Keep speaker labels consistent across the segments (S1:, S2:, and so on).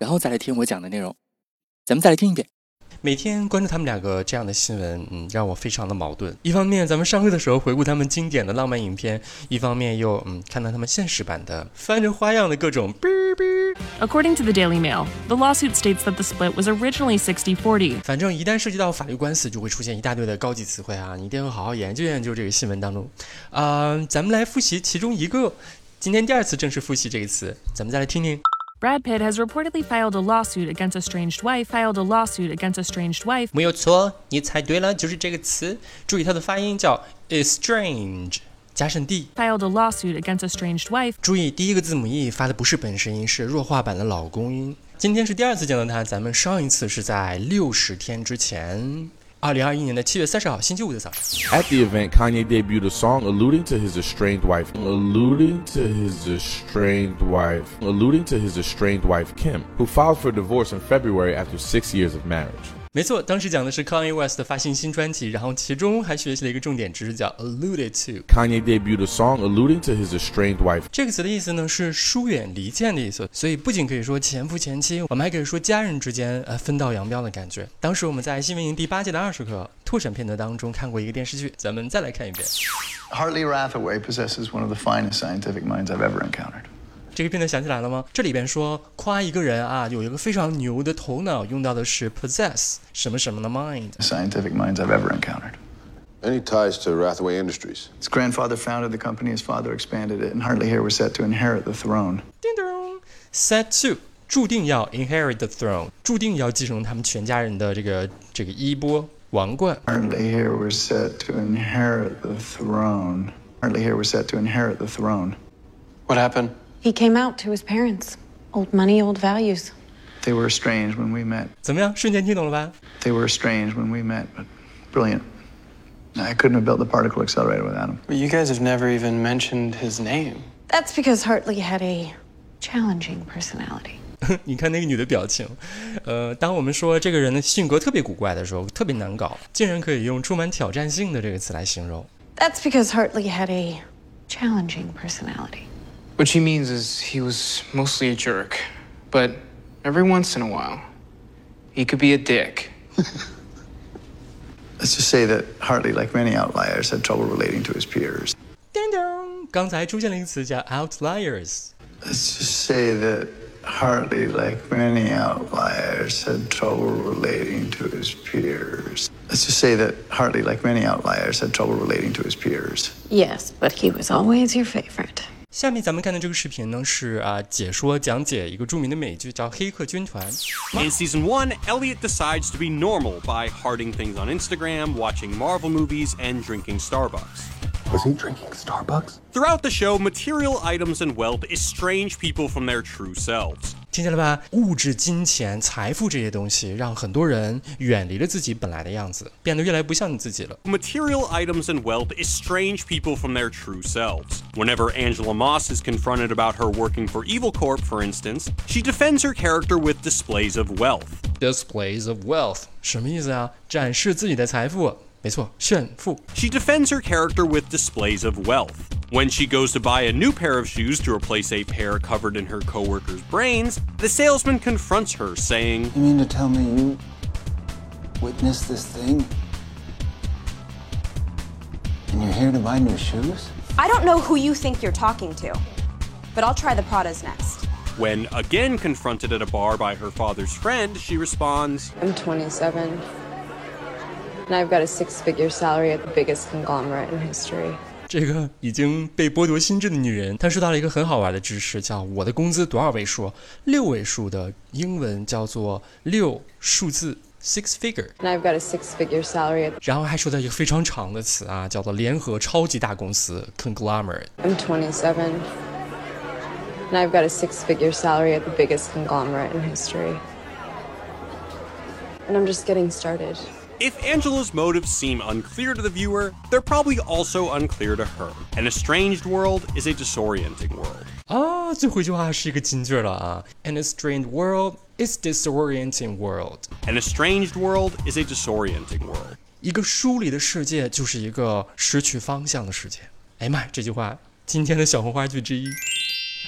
S1: 然后再来听我讲的内容，咱们再来听一遍。
S2: 每天关注他们两个这样的新闻，嗯，让我非常的矛盾。一方面，咱们上课的时候回顾他们经典的浪漫影片；一方面又嗯，看到他们现实版的翻着花样的各种。
S3: According to the Daily Mail, the lawsuit states that the split was originally 60-40.
S2: 反正一旦涉及到法律官司，就会出现一大堆的高级词汇啊，你一定要好好研究研究这个新闻当中。啊，咱们来复习其中一个。今天第二次正式复习这个词，咱们再来听听。
S3: Brad Pitt has reportedly filed a lawsuit against estranged wife. Filed a lawsuit against estranged wife.
S2: 没有错，你猜对了，就是这个词。注意它的发音叫 estrange，加上 d。
S3: Filed a lawsuit against estranged wife.
S2: 注意第一个字母 e 发的不是本身音，是弱化版的老公音。今天是第二次见到他，咱们上一次是在六十天之前。
S4: At the event, Kanye debuted a song alluding to his estranged wife, alluding to his estranged wife, alluding to his estranged wife Kim, who filed for divorce in February after six years of marriage.
S2: 没错，当时讲的是 Kanye West 发行新专辑，然后其中还学习了一个重点知识，叫 alluded to。
S4: Kanye debuted a song alluding to his estranged wife。
S2: 这个词的意思呢是疏远、离间的意思，所以不仅可以说前夫、前妻，我们还可以说家人之间呃分道扬镳的感觉。当时我们在新闻营第八届的二十课拓展片段当中看过一个电视剧，咱们再来看一遍。
S5: Hartley Rathaway possesses one of the finest scientific minds I've ever encountered.
S2: 这个片段想起来了吗？这里边说夸一个人啊，有一个非常牛的头脑，用到的是 possess 什么什么的 mind。
S5: Scientific minds I've ever encountered.
S6: Any ties to Rathaway Industries?
S5: His grandfather founded the company, his father expanded it, and Hartley here was set to inherit the throne.
S2: Ding dong, set to. 注定要 inherit the throne，注定要继承他们全家人的这个这个衣钵王冠。
S5: Hartley here was set to inherit the throne. Hartley here was set to inherit the throne.
S6: What happened?
S7: He came out to his parents. Old money, old values.
S5: They were estranged when we met.
S2: 怎么样？瞬间听懂了吧？
S5: They were estranged when we met, but brilliant. I couldn't have built the particle accelerator without him.
S8: But you guys have never even mentioned his name.
S7: That's because Hartley had a challenging personality.
S2: 你看那个女的表情，呃，当我们说这个人的性格特别古怪的时候，特别难搞，竟然可以用充满挑战性的这个词来形容。
S7: That's because Hartley had a challenging personality.
S8: What she means is he was mostly a jerk, but every once in a while, he could be a dick.
S5: Let's just say that Hartley, like many outliers, had trouble relating to his peers.
S2: 叮咚，刚才出现了一个词叫
S5: outliers。Let's just say that Hartley, like many outliers, had trouble relating to his peers. Let's just say that Hartley, like many outliers, had trouble relating to his peers.
S7: Yes, but he was always your favorite.
S2: 下面咱们看的这个视频呢，是啊解说讲解一个着名的美剧，叫《黑客军团》。
S9: In season one, Elliot decides to be normal by hearting things on Instagram, watching Marvel movies, and drinking Starbucks.
S6: Was he drinking Starbucks?
S9: Throughout the show, material items and wealth estrange people from their true selves.
S2: 听见了吧？物质、金钱、财富这些东西，让很多人远离了自己本来的样子，变得越来越不像你自己了。
S9: Material items and wealth estrange people from their true selves. Whenever Angela Moss is confronted about her working for Evil Corp, for instance, she defends her character with displays of wealth.
S2: Displays of wealth 什么意思啊？展示自己的财富。 没错，炫富。
S9: She defends her character with displays of wealth. When she goes to buy a new pair of shoes to replace a pair covered in her coworker's brains, the salesman confronts her, saying,
S10: You mean to tell me you witnessed this thing? And you're here to buy new shoes?
S11: I don't know who you think you're talking to, but I'll try the Pradas next.
S9: When again confronted at a bar by her father's friend, she responds,
S12: I'm 27 And I've got a six-figure salary at the biggest conglomerate in history.
S2: 这个已经被剥夺心智的女人，她说到了一个很好玩的知识，叫我的工资多少位数？六位数的英文叫做六数字 six figure。
S12: And I've got a six-figure salary
S2: 然后还说到一个非常长的词啊，叫做联合超级大公司 conglomerate。
S12: I'm twenty-seven, and I've got a six figure salary at the biggest conglomerate in history. And I'm just getting started.
S9: If Angela's motives seem unclear to the viewer, they're probably also unclear to her. An estranged world is a disorienting world.
S2: 啊，最后一句话是一个金句了啊！An estranged world is disorienting world.
S9: An estranged world is a disorienting world.
S2: 一个疏离的世界就是一个失去方向的世界。哎呀妈，这句话今天的小红花句之一。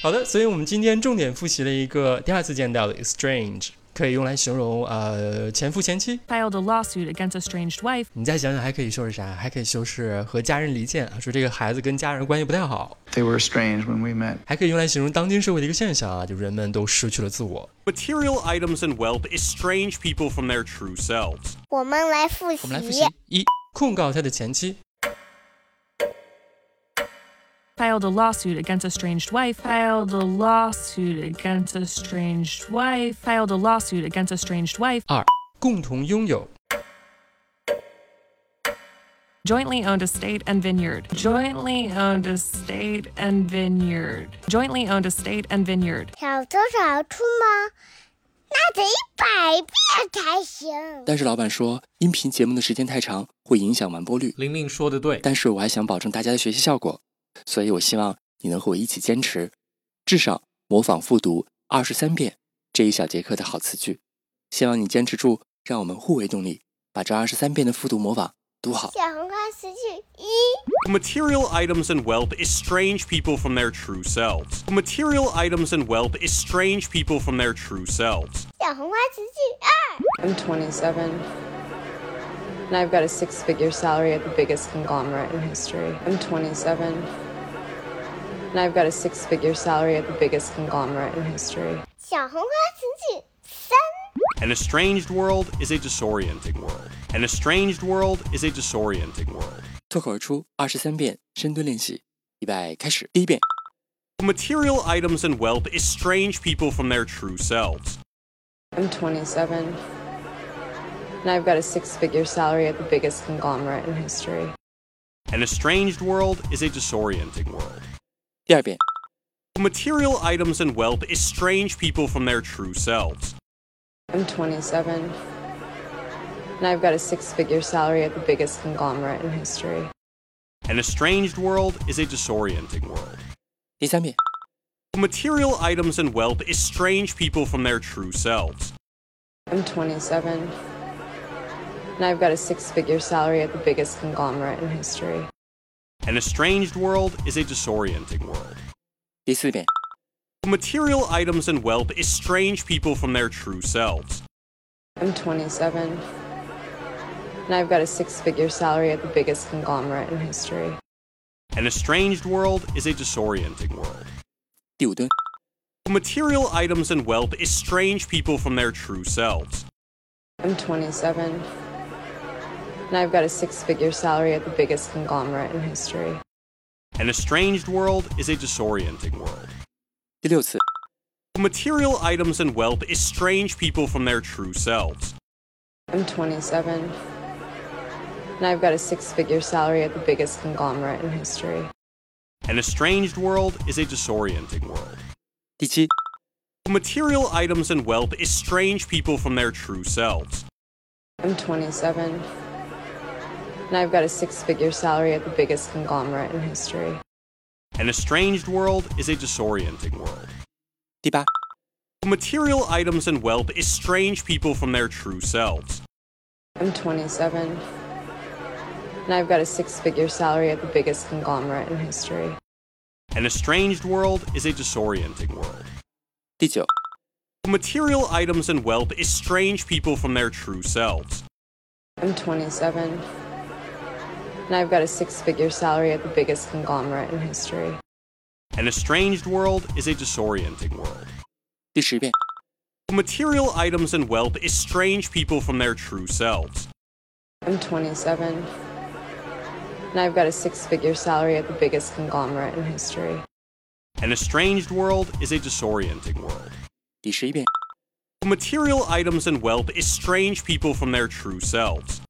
S2: 好的，所以我们今天重点复习了一个第二次见到的 estrange。 可以用来形容呃前夫前妻
S3: filed a lawsuit against estranged wife。
S2: 你再想想还可以修饰啥？还可以修饰和家人离间啊，说这个孩子跟家人关系不太好。
S5: They were estranged when we met.
S2: 还可以用来形容当今社会的一个现象啊，就人们都失去了自我。
S9: Material items and wealth estrange people from their true selves.
S13: 我们来复习。
S2: 我们来复习：一、控告他的前妻
S3: filed a lawsuit against estranged wife. Filed a lawsuit against estranged wife. Filed a lawsuit against estranged wife.
S2: 二、共同拥有
S3: Jointly owned estate and vineyard. Jointly owned estate and vineyard. Jointly owned estate and vineyard.
S13: 小偷找出吗？那得一百遍才行。
S1: 但是老板说，音频节目的时间太长，会影响完播率。
S14: 玲玲说的对，
S1: 但是我还想保证大家的学习效果， 所以我希望你能和我一起坚持，至少模仿复读二十三遍这一小节课的好词句。希望你坚持住，让我们互为动力，把这二十三遍的复读模仿读好。
S13: 小红花词句一
S9: ，Material items and wealth estrange people from their true selves. Material items and wealth estrange people from their true selves.
S13: 小红花词句二
S12: ，I'm 27. And I've got a six figure salary at the biggest conglomerate in history. I'm 27. And I've got a six figure salary at the biggest conglomerate in history.
S13: 小红花词句三，
S9: An estranged world is a disorienting world. An estranged world is a disorienting world.
S1: 脱口而出二十三遍深蹲练习，预备开始。第一遍，
S9: Material items and wealth estrange people from their true selves.
S12: I'm 27. And I've got a six figure salary at the biggest conglomerate in history.
S9: An estranged world is a disorienting world.
S1: 第二遍，
S9: Material items and wealth estrange people from their true selves.
S12: I'm 27. And I've got a six figure salary at the biggest conglomerate in history.
S9: An estranged world is a disorienting world.
S1: 第三遍，
S9: Material items and wealth estrange people from their true selves.
S12: I'm 27. And I've got a six figure salary at the biggest conglomerate in history.
S9: An estranged world is a disorienting world.
S1: 第四遍，
S9: Material items and wealth estrange people from their true selves.
S12: I'm 27. And I've got a six figure salary at the biggest conglomerate in history.
S9: An estranged world is a disorienting world.
S1: 第五蹲，
S9: Material items and wealth estrange people from their true selves.
S12: I'm 27. And I've got a six figure salary at the biggest conglomerate in history.
S9: An estranged world is a disorienting world.
S1: 第六次，
S9: Material items and wealth estrange people from their true selves.
S12: I'm 27. And I've got a six figure salary at the biggest conglomerate in history.
S9: An estranged world is a disorienting world.
S1: 第七，
S9: Material items and wealth estrange people from their true selves.
S12: I'm 27. And I've got a six figure salary at the biggest conglomerate in history.
S9: An estranged world is a disorienting world.
S1: 第八，
S9: Material items and wealth estrange people from their true selves.
S12: I'm 27. And I've got a six figure salary at the biggest conglomerate in history.
S9: An estranged world is a disorienting world.
S1: 第九，
S9: Material items and wealth estrange people from their true selves.
S12: I'm 27. And I've got a six figure salary at the biggest conglomerate in history.
S9: An estranged world is a disorienting world.
S1: 第十遍，
S9: Material items and wealth estrange people from their true selves.
S12: I'm 27. And I've got a six figure salary at the biggest conglomerate in history.
S9: An estranged world is a disorienting world.
S1: 第十一遍，
S9: Material items and wealth estrange people from their true selves.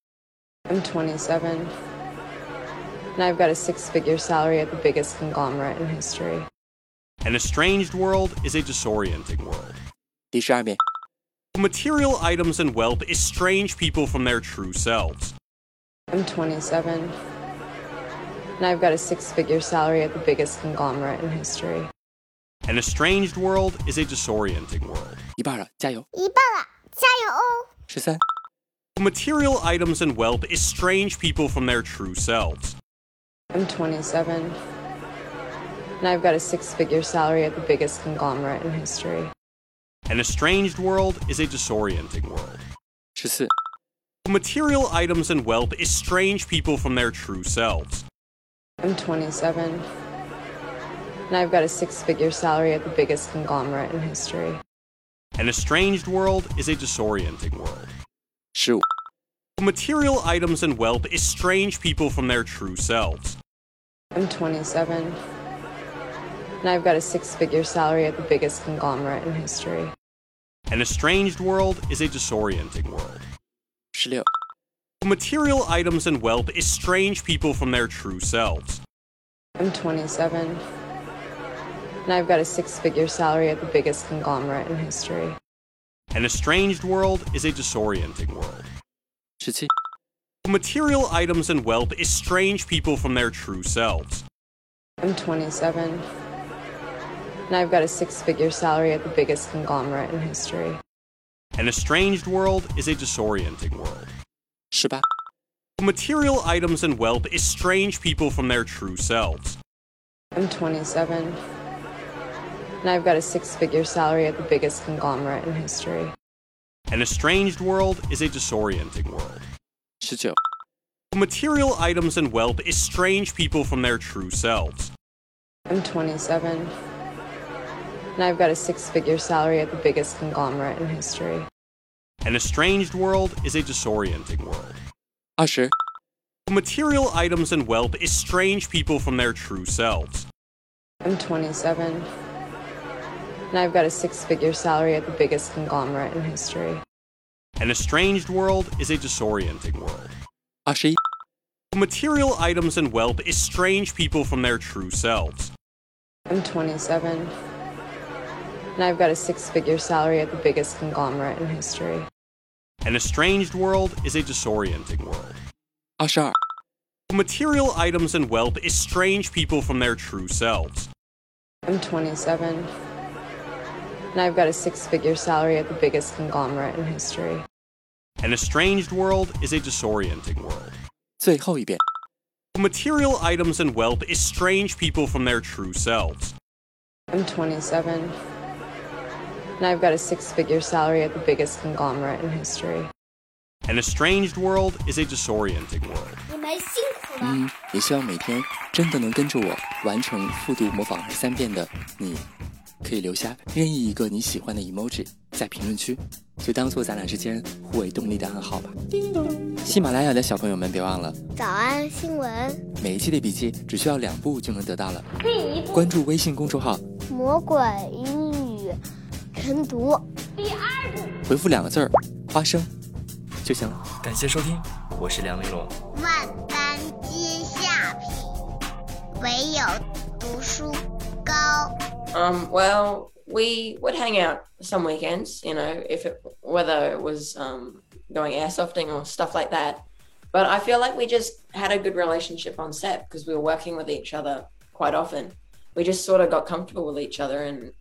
S12: I'm 27. And I've got a six figure salary at the biggest conglomerate in history.
S9: An estranged world is a disorienting world.
S1: 第十二遍，
S9: Material items and wealth estrange people from their true selves.
S12: I'm 27, and I've got a six figure salary at the biggest conglomerate in history.
S9: An estranged world is a disorienting world.
S1: 一半了，加油！
S13: 一半了，加油哦！
S1: 十三、
S9: Material items and wealth estrange people from their true selves.
S12: I'm 27, and I've got a six figure salary at the biggest conglomerate in history.
S9: An estranged world is a disorienting world.
S1: 十四、
S9: Material items and wealth estrange people from their true selves.
S12: I'm 27, and I've got a six figure salary at the biggest conglomerate in history.
S9: An estranged world is a disorienting world.
S1: 十五、
S9: Material items and wealth estrange people from their true selves.
S12: I'm 27, and I've got a six figure salary at the biggest conglomerate in history.
S9: An estranged world is a disorienting world.
S1: 16.
S9: Material items and wealth estrange people from their true selves.
S12: I'm 27, and I've got a six figure salary at the biggest conglomerate in history.
S9: An estranged world is a disorienting world.
S1: 17.
S9: Material items and wealth estrange people from their true selves.
S12: I'm 27, and I've got a six figure salary at the biggest conglomerate in history.
S9: An estranged world is a disorienting world.
S1: 十八、
S9: Material items and wealth estrange people from their true selves.
S12: I'm 27, and I've got a six figure salary at the biggest conglomerate in history.
S9: An estranged world is a disorienting world. Material items and wealth estrange people from their true selves.
S12: I'm 27, and I've got a six figure salary at the biggest conglomerate in history.
S9: An estranged world is a disorienting world.
S1: Usher.
S9: Material items and wealth estrange people from their true selves.
S12: I'm 27, and I've got a six figure salary at the biggest conglomerate in history.
S9: An estranged world is a disorienting world.
S1: Ashi.
S9: Material items and wealth estrange people from their true selves.
S12: I'm 27, and I've got a six figure salary at the biggest conglomerate in history.
S9: An estranged world is a disorienting world.
S1: Ashar.
S9: Material items and wealth estrange people from their true selves.
S12: I'm 27, and I've got a six figure salary at the biggest conglomerate in history.
S9: An estranged world is a disorienting world.
S1: 最后一遍。
S9: Material items and wealth estrange people from their true selves.
S12: I'm 27, and I've got a six figure salary at the biggest conglomerate in history.
S9: An estranged world is a disorienting world.
S13: 你们辛苦了。
S1: 嗯，也希望每天真的能跟着我完成复读模仿二十三遍的你，可以留下任意一个你喜欢的 emoji 在评论区，就当做咱俩之间互为动力的暗号吧。喜马拉雅的小朋友们，别忘了
S13: 早安新闻，
S1: 每一期的笔记只需要两步就能得到了。
S13: 可以一
S1: 关注微信公众号，
S13: 魔鬼英语晨读。第二步，
S1: 回复两个字儿“花生”就行了。感谢收听，我是梁丽罗。
S13: 万般皆下品，唯有读书高。
S14: Um, well, we would hang out some weekends, you know, if it, whether it was um, going airsofting or stuff like that. But I feel like we just had a good relationship on set because we were working with each other quite often. We just sort of got comfortable with each other and